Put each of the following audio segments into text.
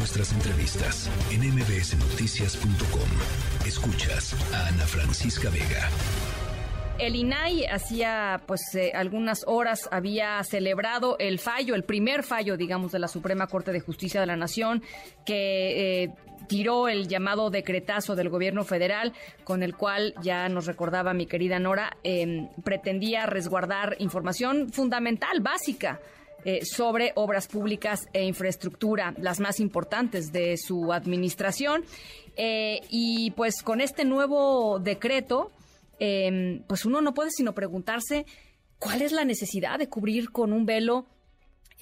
nuestras entrevistas en mbsnoticias.com. Escuchas a Ana Francisca Vega. El INAI hacía pues eh, algunas horas había celebrado el fallo, el primer fallo, digamos, de la Suprema Corte de Justicia de la Nación que eh, tiró el llamado decretazo del gobierno federal, con el cual ya nos recordaba mi querida Nora, em, pretendía resguardar información fundamental, básica. Eh, sobre obras públicas e infraestructura, las más importantes de su administración. y pues con este nuevo decreto, Em, pues uno no puede sino preguntarse cuál es la necesidad de cubrir con un velo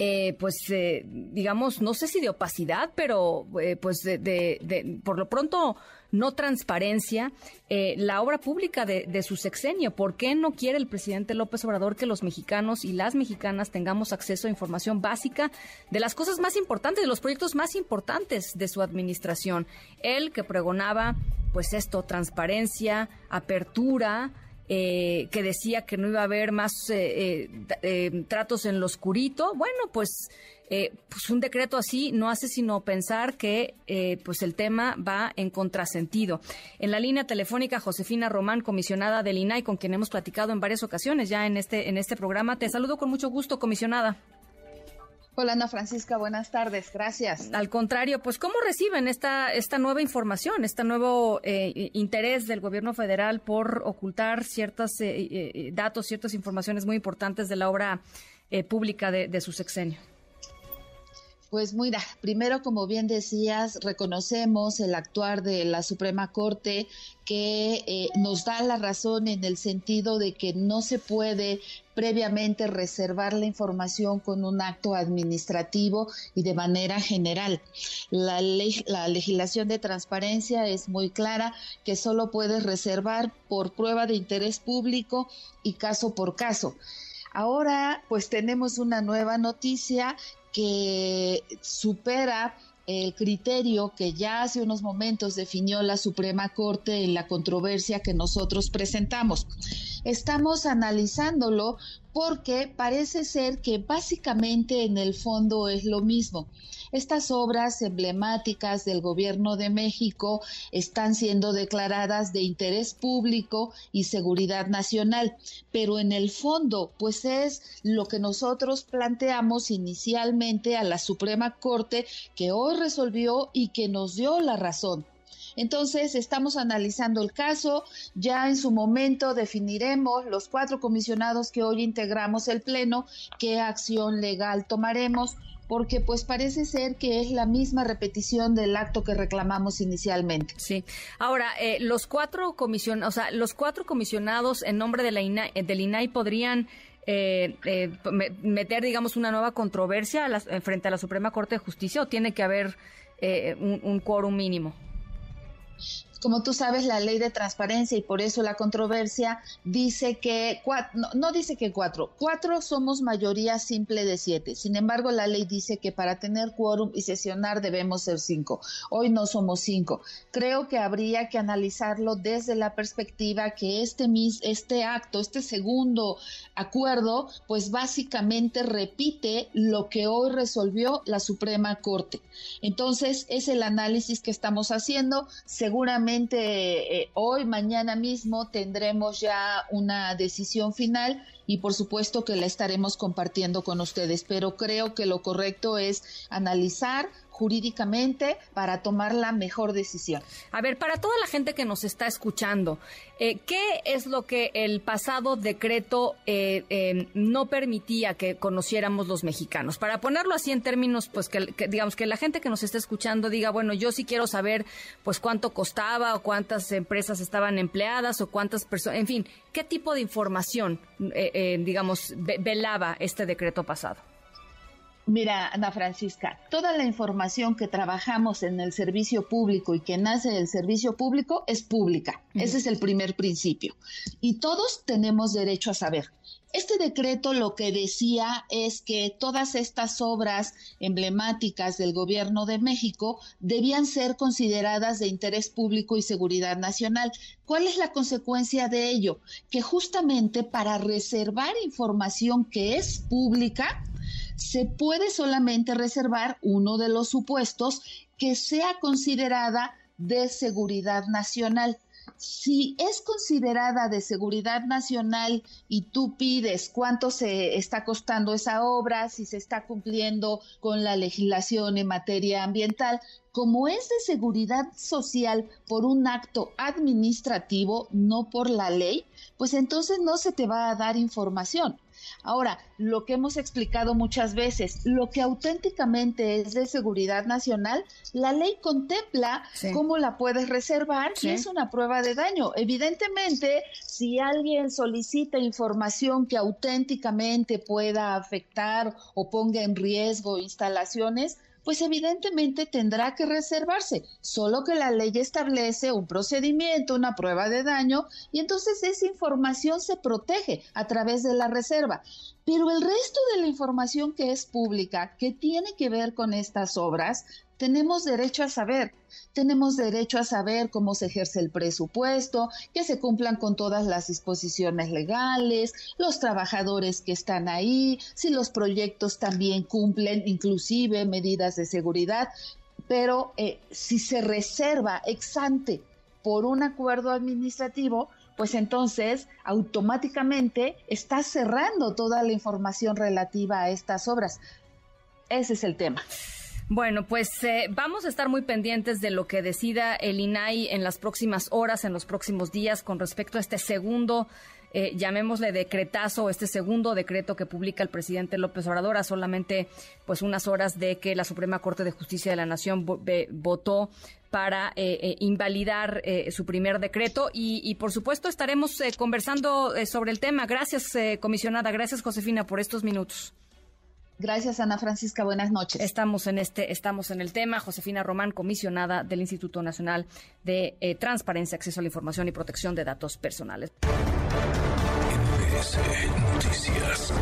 eh, pues eh, digamos, no sé si de opacidad, pero eh, pues de, por lo pronto no transparencia, la obra pública de, su sexenio. ¿Por qué no quiere el presidente López Obrador que los mexicanos y las mexicanas tengamos acceso a información básica de las cosas más importantes, de los proyectos más importantes de su administración? Él que pregonaba, pues esto, transparencia, apertura, eh, que decía que no iba a haber más eh, eh, tratos en lo oscurito. Bueno, pues, pues un decreto así no hace sino pensar que pues el tema va en contrasentido. En la línea telefónica, Josefina Román, comisionada del INAI, con quien hemos platicado en varias ocasiones ya en este, en este programa. Te saludo con mucho gusto, comisionada. Hola Ana Francisca, buenas tardes, gracias. Al contrario, pues ¿cómo reciben esta, esta nueva información, este nuevo eh, interés del gobierno federal por ocultar ciertos eh, eh, datos, ciertas informaciones muy importantes de la obra pública de, de su sexenio? Pues mira, primero, como bien decías, reconocemos el actuar de la Suprema Corte que eh, nos da la razón en el sentido de que no se puede previamente reservar la información con un acto administrativo y de manera general. La, la legislación de transparencia es muy clara que solo puedes reservar por prueba de interés público y caso por caso. Ahora pues tenemos una nueva noticia que supera el criterio que ya hace unos momentos definió la Suprema Corte en la controversia que nosotros presentamos. Estamos analizándolo porque parece ser que básicamente en el fondo es lo mismo. Estas obras emblemáticas del Gobierno de México están siendo declaradas de interés público y seguridad nacional, pero en el fondo, pues es lo que nosotros planteamos inicialmente a la Suprema Corte, que hoy resolvió y que nos dio la razón. Entonces, estamos analizando el caso, ya en su momento definiremos los cuatro comisionados que hoy integramos el Pleno, qué acción legal tomaremos, porque pues parece ser que es la misma repetición del acto que reclamamos inicialmente. Sí. Ahora, eh, los cuatro comisionados, o sea, los cuatro comisionados en nombre de la INAI, del INAI podrían eh, eh, meter, digamos, una nueva controversia frente a la Suprema Corte de Justicia o tiene que haber un, un quórum mínimo? Como tú sabes, la ley de transparencia y por eso la controversia dice que, no, dice que cuatro, cuatro somos mayoría simple de siete. Sin embargo, la ley dice que para tener quórum y sesionar debemos ser cinco. Hoy no somos cinco. Creo que habría que analizarlo desde la perspectiva que este, este acto, este segundo acuerdo, pues básicamente repite lo que hoy resolvió la Suprema Corte. Entonces, es el análisis que estamos haciendo. Seguramente eh, hoy, mañana mismo tendremos ya una decisión final y por supuesto que la estaremos compartiendo con ustedes, pero creo que lo correcto es analizar jurídicamente para tomar la mejor decisión. A ver, para toda la gente que nos está escuchando, eh, ¿qué es lo que el pasado decreto eh, eh, no permitía que conociéramos los mexicanos? Para ponerlo así en términos, pues que, digamos que la gente que nos está escuchando diga, bueno, yo sí quiero saber, pues cuánto costaba o cuántas empresas estaban empleadas o cuántas personas, en fin, ¿qué tipo de información, digamos, velaba este decreto pasado? Mira, Ana Francisca, toda la información que trabajamos en el servicio público y que nace del servicio público es pública. Ese es el primer principio. Y todos tenemos derecho a saber. Este decreto lo que decía es que todas estas obras emblemáticas del gobierno de México debían ser consideradas de interés público y seguridad nacional. ¿Cuál es la consecuencia de ello? Que justamente para reservar información que es pública, se puede solamente reservar uno de los supuestos que sea considerada de seguridad nacional si es considerada de seguridad nacional y tú pides cuánto se está costando esa obra, si se está cumpliendo con la legislación en materia ambiental, como es de seguridad social por un acto administrativo, no por la ley, pues entonces no se te va a dar información. Ahora, lo que hemos explicado muchas veces, lo que auténticamente es de seguridad nacional, la ley contempla cómo la puedes reservar y es una prueba de daño. Evidentemente, si alguien solicita información que auténticamente pueda afectar o ponga en riesgo instalaciones, pues evidentemente tendrá que reservarse, solo que la ley establece un procedimiento, una prueba de daño, y entonces esa información se protege a través de la reserva. Pero el resto de la información que es pública, que tiene que ver con estas obras, tenemos derecho a saber. Tenemos derecho a saber cómo se ejerce el presupuesto, que se cumplan con todas las disposiciones legales, los trabajadores que están ahí, si los proyectos también cumplen inclusive medidas de seguridad. Pero eh, si se reserva ex ante por un acuerdo administrativo, pues entonces automáticamente está cerrando toda la información relativa a estas obras. Ese es el tema. Bueno, pues eh, vamos a estar muy pendientes de lo que decida el INAI en las próximas horas, en los próximos días, con respecto a este segundo, eh, llamémosle decretazo, este segundo decreto que publica el presidente López Obrador a solamente pues unas horas de que la Suprema Corte de Justicia de la Nación votó para eh, invalidar su primer decreto y, y por supuesto estaremos conversando sobre el tema. Gracias, comisionada. Gracias, Josefina, por estos minutos. Gracias, Ana Francisca. Buenas noches. Estamos en este, estamos en el tema. Josefina Román, comisionada del Instituto Nacional de eh, Transparencia, Acceso a la Información y Protección de Datos Personales. Noticias.